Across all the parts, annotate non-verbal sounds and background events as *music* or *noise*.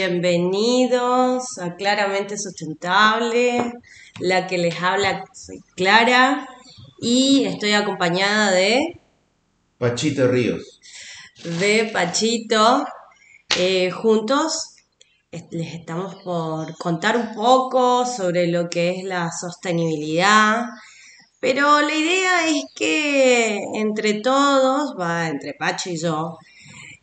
bienvenidos a Claramente Sustentable. La que les habla soy Clara y estoy acompañada de... Pachito Ríos. De Pachito. Eh, juntos les estamos por contar un poco sobre lo que es la sostenibilidad. Pero la idea es que entre todos, va, entre Pacho y yo,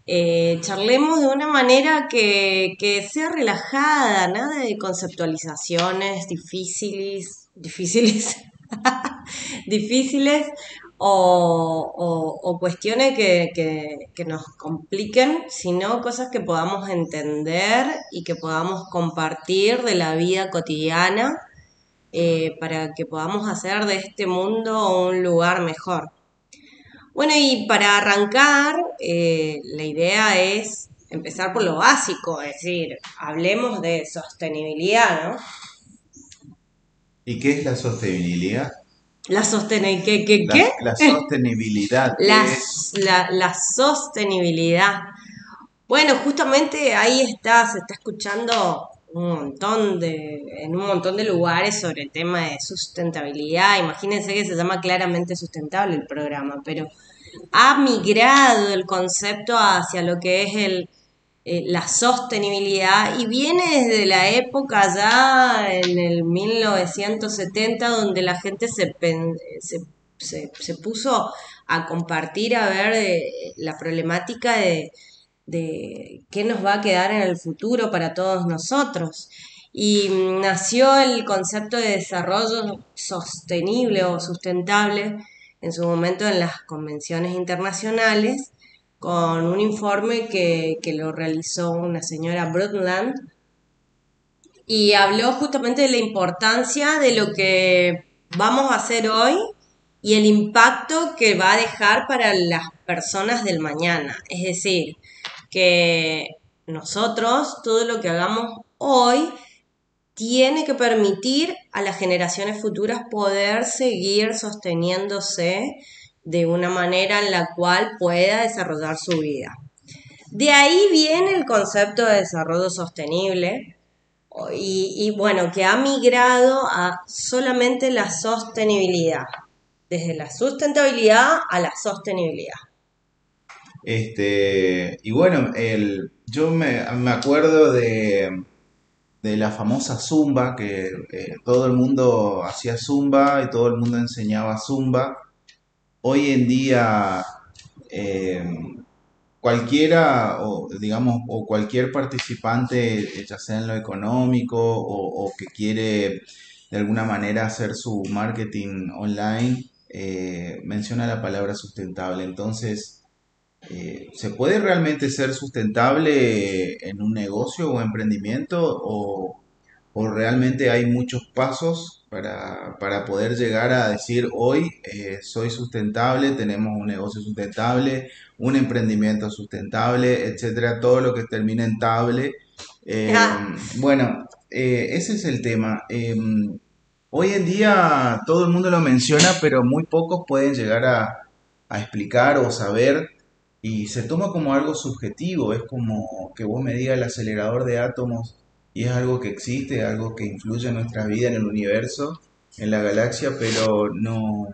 eh, charlemos de una manera que, sea relajada, nada de conceptualizaciones difíciles, difíciles, *laughs* difíciles o, cuestiones que, nos compliquen, sino cosas que podamos entender y que podamos compartir de la vida cotidiana eh, para que podamos hacer de este mundo un lugar mejor. Bueno, y para arrancar, eh, la idea es empezar por lo básico, es decir, hablemos de sostenibilidad, ¿no? ¿Y qué es la sostenibilidad? La sostenibilidad, ¿qué? qué, qué? La, sostenibilidad. La, la, la, sostenibilidad. Bueno, justamente ahí está, se está escuchando un montón de, en un montón de lugares sobre el tema de sustentabilidad. Imagínense que se llama claramente sustentable el programa, pero ha migrado el concepto hacia lo que es el, eh, la sostenibilidad y viene desde la época ya en el 1970 donde la gente se, se, se, puso a compartir, a ver eh, la problemática de, de qué nos va a quedar en el futuro para todos nosotros. Y nació el concepto de desarrollo sostenible o sustentable en su momento en las convenciones internacionales con un informe que, lo realizó una señora Brundtland y habló justamente de la importancia de lo que vamos a hacer hoy y el impacto que va a dejar para las personas del mañana. Es decir, que nosotros, todo lo que hagamos hoy, tiene que permitir a las generaciones futuras poder seguir sosteniéndose de una manera en la cual pueda desarrollar su vida. De ahí viene el concepto de desarrollo sostenible y, bueno, que ha migrado a solamente la sostenibilidad, desde la sustentabilidad a la sostenibilidad. Este, y bueno, el, yo me, acuerdo de, de, la famosa zumba, que eh, todo el mundo hacía zumba y todo el mundo enseñaba zumba. Hoy en día eh, cualquiera o digamos o cualquier participante ya sea en lo económico o, que quiere de alguna manera hacer su marketing online eh, menciona la palabra sustentable. Entonces eh, ¿se puede realmente ser sustentable en un negocio o emprendimiento o, o realmente hay muchos pasos para, para poder llegar a decir hoy eh, soy sustentable, tenemos un negocio sustentable, un emprendimiento sustentable, etcétera, todo lo que termine en table. Eh, bueno, ese es el tema. Em, hoy en día todo el mundo lo menciona, pero muy pocos pueden llegar a, a explicar o saber y se toma como algo subjetivo, es como que vos me digas el acelerador de átomos y es algo que existe, algo que influye en nuestra vida, en el universo, en la galaxia, pero no,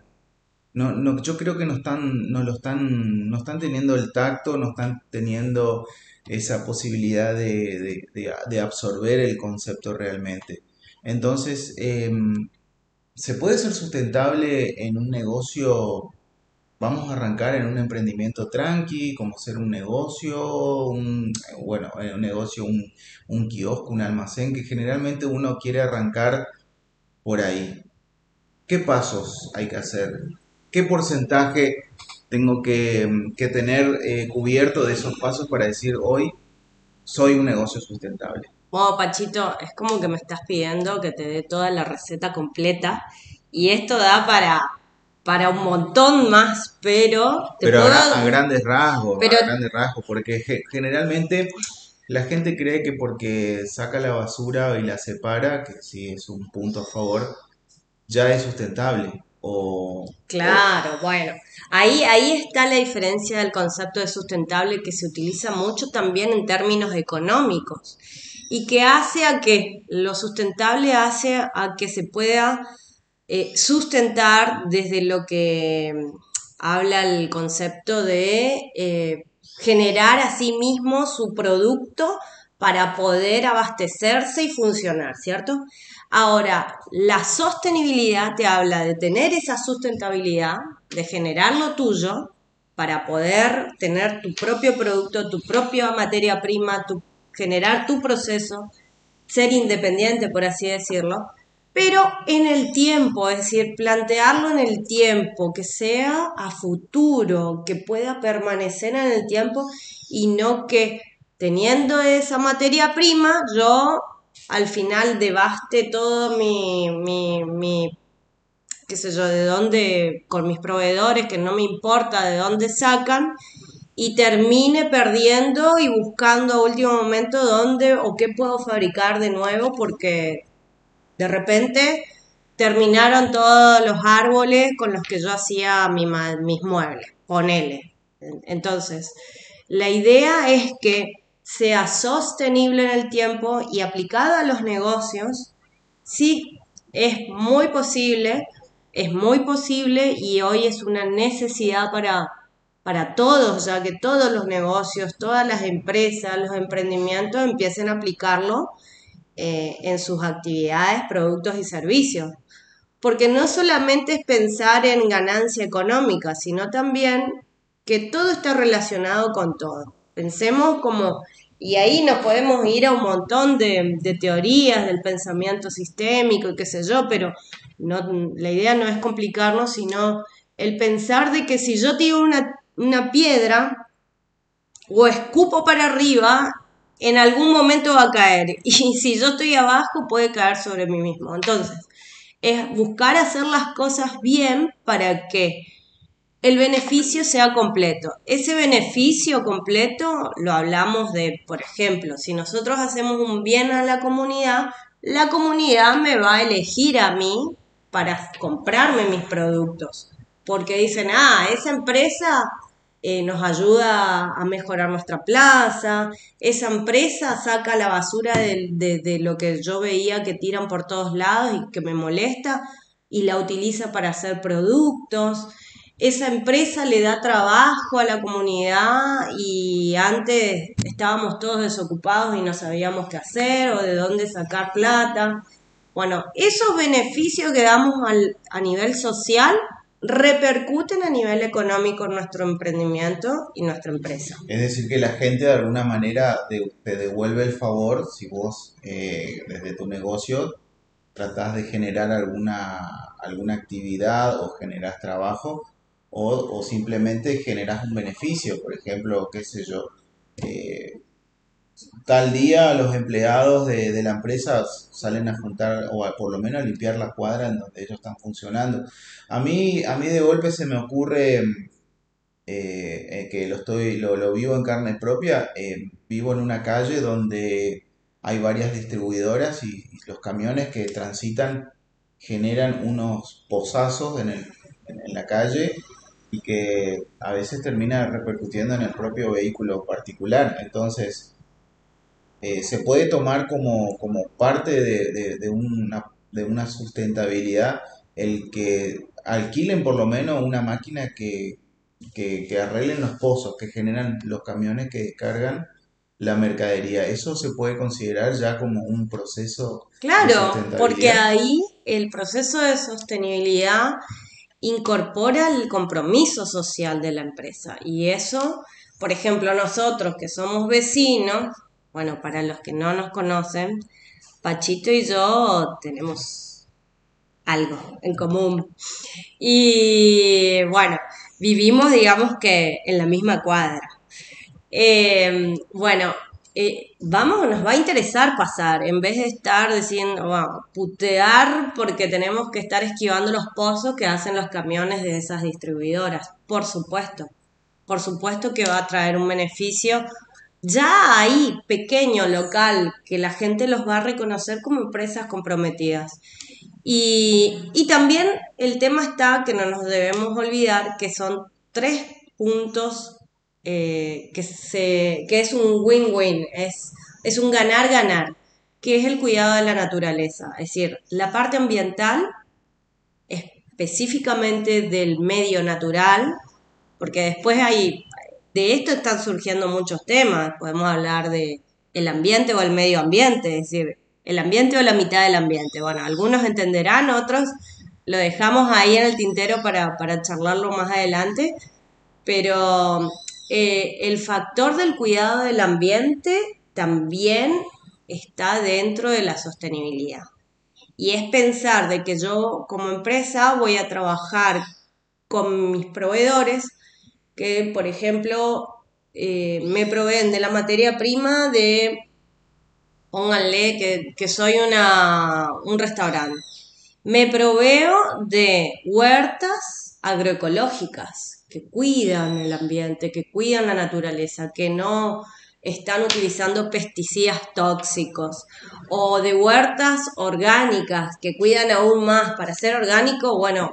no, yo creo que no están, no lo están, no están teniendo el tacto, no están teniendo esa posibilidad de, absorber el concepto realmente. Entonces, em, ¿se puede ser sustentable en un negocio vamos a arrancar en un emprendimiento tranqui, como ser un negocio, un, bueno, un negocio, un, kiosco, un almacén, que generalmente uno quiere arrancar por ahí. ¿Qué pasos hay que hacer? ¿Qué porcentaje tengo que, tener eh, cubierto de esos pasos para decir hoy soy un negocio sustentable? Bueno, Pachito, es como que me estás pidiendo que te dé toda la receta completa y esto da para para un montón más, pero... pero a, grandes rasgos, a grandes rasgos, porque generalmente la gente cree que porque saca la basura y la separa, que sí es un punto a favor, ya es sustentable. O, Claro, bueno, ahí, ahí está la diferencia del concepto de sustentable que se utiliza mucho también en términos económicos y que hace a que lo sustentable hace a que se pueda eh, sustentar desde lo que mm, habla el concepto de eh, generar a sí mismo su producto para poder abastecerse y funcionar, ¿cierto? Ahora, la sostenibilidad te habla de tener esa sustentabilidad, de generar lo tuyo para poder tener tu propio producto, tu propia materia prima, tu, generar tu proceso, ser independiente, por así decirlo, pero en el tiempo, es decir, plantearlo en el tiempo, que sea a futuro, que pueda permanecer en el tiempo y no que teniendo esa materia prima, yo al final debaste todo mi, mi, mi, qué sé yo, de dónde, con mis proveedores, que no me importa de dónde sacan, y termine perdiendo y buscando a último momento dónde o qué puedo fabricar de nuevo, porque de repente terminaron todos los árboles con los que yo hacía mi, mis muebles, ponele. Entonces, la idea es que sea sostenible en el tiempo y aplicada a los negocios, sí es muy posible, es muy posible y hoy es una necesidad para, para todos, ya que todos los negocios, todas las empresas, los emprendimientos empiecen a aplicarlo eh, en sus actividades, productos y servicios. Porque no solamente es pensar en ganancia económica, sino también que todo está relacionado con todo. Pensemos como, y ahí nos podemos ir a un montón de, teorías del pensamiento sistémico y qué sé yo, pero no, la idea no es complicarnos, sino el pensar de que si yo tiro una, una piedra o escupo para arriba, en algún momento va a caer. *laughs* Y si yo estoy abajo, puede caer sobre mí mismo. Entonces, es buscar hacer las cosas bien para que el beneficio sea completo. Ese beneficio completo lo hablamos de, por ejemplo, si nosotros hacemos un bien a la comunidad, la comunidad me va a elegir a mí para comprarme mis productos. Porque dicen, ah, esa empresa eh, nos ayuda a mejorar nuestra plaza, esa empresa saca la basura de, de lo que yo veía que tiran por todos lados y que me molesta y la utiliza para hacer productos esa empresa le da trabajo a la comunidad y antes estábamos todos desocupados y no sabíamos qué hacer o de dónde sacar plata. Bueno, esos beneficios que damos a nivel social repercuten a nivel económico en nuestro emprendimiento y nuestra empresa. Es decir, que la gente de alguna manera te devuelve el favor si vos eh, desde tu negocio tratás de generar alguna, alguna actividad o generas trabajo o, simplemente generas un beneficio, por ejemplo, qué sé yo, eh, tal día los empleados de, la empresa salen a juntar o por lo menos a limpiar la cuadra en donde ellos están funcionando. A mí, a mí de golpe se me ocurre eh, eh, que lo, estoy, lo, vivo en carne propia, vivo en una calle donde hay varias distribuidoras y, los camiones que transitan generan unos pozazos en, el, en la calle y que a veces termina repercutiendo en el propio vehículo particular. Entonces, eh, se puede tomar como, como parte de, de, una, de una sustentabilidad el que alquilen por lo menos una máquina que, que, que, arreglen los pozos que generan los camiones que descargan la mercadería. Eso se puede considerar ya como un proceso. Claro, porque ahí el proceso de sostenibilidad incorpora el compromiso social de la empresa. Y eso, por ejemplo, nosotros que somos vecinos, bueno, para los que no nos conocen, Pachito y yo tenemos algo en común. Y bueno, vivimos, digamos que en la misma cuadra. Eh, bueno, eh, vamos, nos va a interesar pasar, en vez de estar diciendo, vamos, putear porque tenemos que estar esquivando los pozos que hacen los camiones de esas distribuidoras. Por supuesto, por supuesto que va a traer un beneficio ya ahí, pequeño, local, que la gente los va a reconocer como empresas comprometidas. Y, y también el tema está que no nos debemos olvidar que son tres puntos eh, que, se, que es un win-win, es, es un ganar-ganar, que es el cuidado de la naturaleza. Es decir, la parte ambiental, específicamente del medio natural, porque después hay, de esto están surgiendo muchos temas, podemos hablar de el ambiente o el medio ambiente, es decir, el ambiente o la mitad del ambiente. Bueno, algunos entenderán, otros lo dejamos ahí en el tintero para, para charlarlo más adelante, pero eh, el factor del cuidado del ambiente también está dentro de la sostenibilidad. Y es pensar de que yo como empresa voy a trabajar con mis proveedores que, por ejemplo, eh, me proveen de la materia prima de, pónganle que, que soy una, un restaurante. Me proveo de huertas agroecológicas que cuidan el ambiente, que cuidan la naturaleza, que no están utilizando pesticidas tóxicos o de huertas orgánicas que cuidan aún más para ser orgánico, bueno,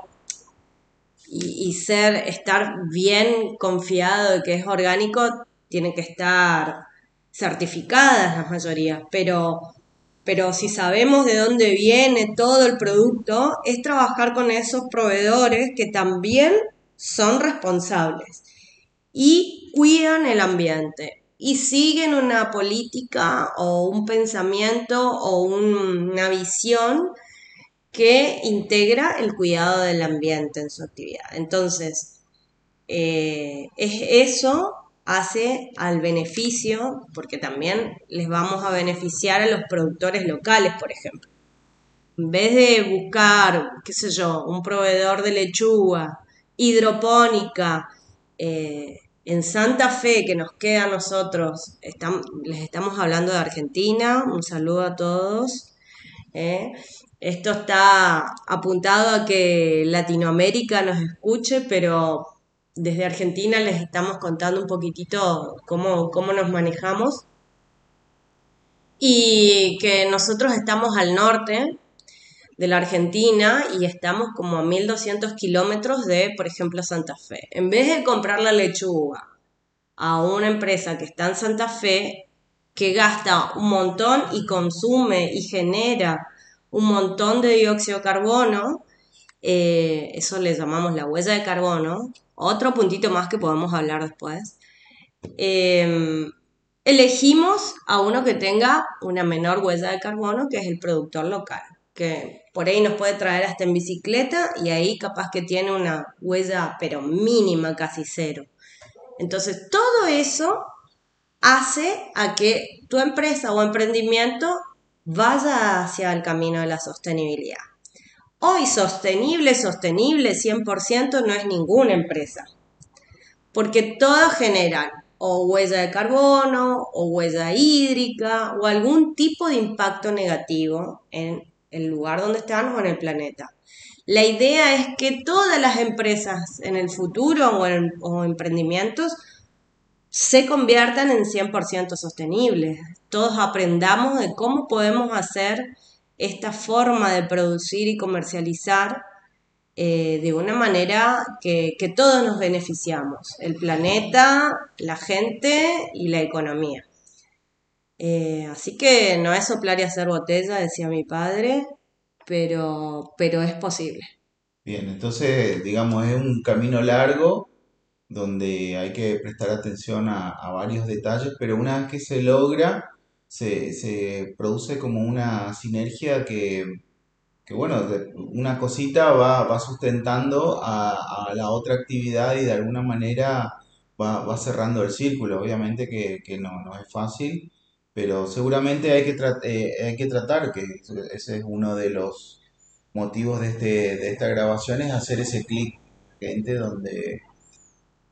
y, ser, estar bien confiado de que es orgánico, tiene que estar certificadas las mayorías, pero, pero si sabemos de dónde viene todo el producto, es trabajar con esos proveedores que también son responsables y cuidan el ambiente y siguen una política o un pensamiento o una visión que integra el cuidado del ambiente en su actividad. Entonces, eh, es eso hace al beneficio, porque también les vamos a beneficiar a los productores locales, por ejemplo. En vez de buscar, qué sé yo, un proveedor de lechuga hidropónica eh, en Santa Fe, que nos queda a nosotros, les estamos hablando de Argentina, un saludo a todos. Eh. Esto está apuntado a que Latinoamérica nos escuche, pero desde Argentina les estamos contando un poquitito cómo, cómo nos manejamos. Y que nosotros estamos al norte, de la Argentina y estamos como a 1200 kilómetros de, por ejemplo, Santa Fe. En vez de comprar la lechuga a una empresa que está en Santa Fe, que gasta un montón y consume y genera un montón de dióxido de carbono, eh, eso le llamamos la huella de carbono, otro puntito más que podemos hablar después. Em, elegimos a uno que tenga una menor huella de carbono, que es el productor local que por ahí nos puede traer hasta en bicicleta y ahí capaz que tiene una huella pero mínima, casi cero. Entonces todo eso hace a que tu empresa o emprendimiento vaya hacia el camino de la sostenibilidad. Hoy sostenible, sostenible 100% no es ninguna empresa, porque todas generan o huella de carbono o huella hídrica o algún tipo de impacto negativo en el lugar donde estamos o en el planeta. La idea es que todas las empresas en el futuro o, emprendimientos se conviertan en 100% sostenibles. Todos aprendamos de cómo podemos hacer esta forma de producir y comercializar eh, de una manera que, todos nos beneficiamos, el planeta, la gente y la economía. Eh, así que no es soplar y hacer botella, decía mi padre, pero, pero es posible. Bien, entonces, digamos, es un camino largo donde hay que prestar atención a, varios detalles, pero una vez que se logra, se, produce como una sinergia que, bueno, una cosita va, va sustentando a, la otra actividad y de alguna manera va, cerrando el círculo. Obviamente que, que no, no es fácil pero seguramente hay que, eh, hay que tratar, que ese es uno de los motivos de, este, de esta grabación, es hacer ese clic, gente, donde,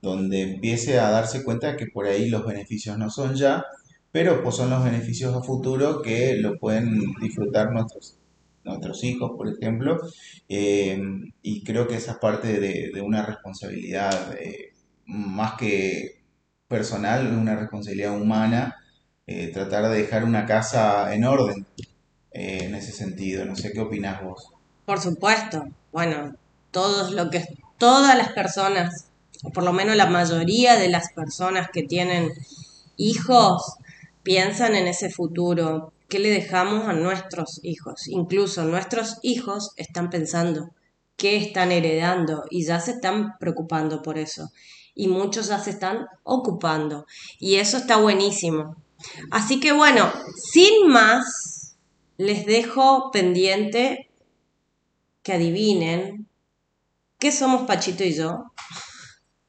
donde empiece a darse cuenta que por ahí los beneficios no son ya, pero pues son los beneficios a futuro que lo pueden disfrutar nuestros, nuestros hijos, por ejemplo, eh, y creo que esa es parte de, una responsabilidad eh, más que personal, una responsabilidad humana eh, tratar de dejar una casa en orden en ese sentido. No sé qué opinas vos. Por supuesto. Bueno, todos lo que todas las personas, por lo menos la mayoría de las personas que tienen hijos, piensan en ese futuro. ¿Qué le dejamos a nuestros hijos? Incluso nuestros hijos están pensando qué están heredando y ya se están preocupando por eso. Y muchos ya se están ocupando. Y eso está buenísimo. Así que bueno, sin más, les dejo pendiente que adivinen qué somos Pachito y yo.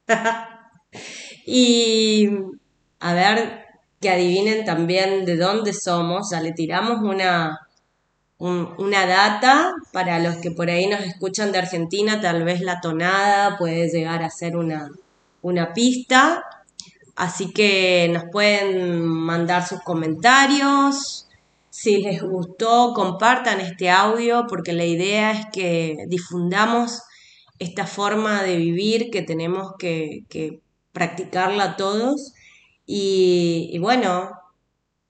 *laughs* y a ver, que adivinen también de dónde somos. Ya le tiramos una, una data para los que por ahí nos escuchan de Argentina, tal vez la tonada puede llegar a ser una, una pista. Así que nos pueden mandar sus comentarios. Si les gustó, compartan este audio porque la idea es que difundamos esta forma de vivir que tenemos que, practicarla todos. Y, bueno,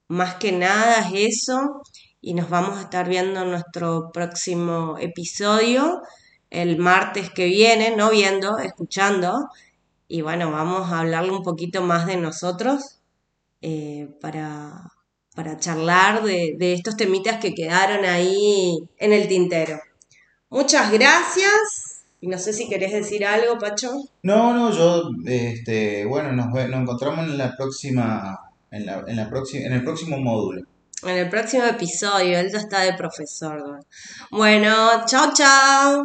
más que nada es eso. Y nos vamos a estar viendo en nuestro próximo episodio el martes que viene, no viendo, escuchando y bueno, vamos a hablarle un poquito más de nosotros eh, para, charlar de, estos temitas que quedaron ahí en el tintero. Muchas gracias. Y no sé si querés decir algo, Pacho. No, no, yo, este, bueno, nos, nos encontramos en la próxima, en, la, en, la próxima, en el próximo módulo. En el próximo episodio, él ya está de profesor. Bueno, chao, chao.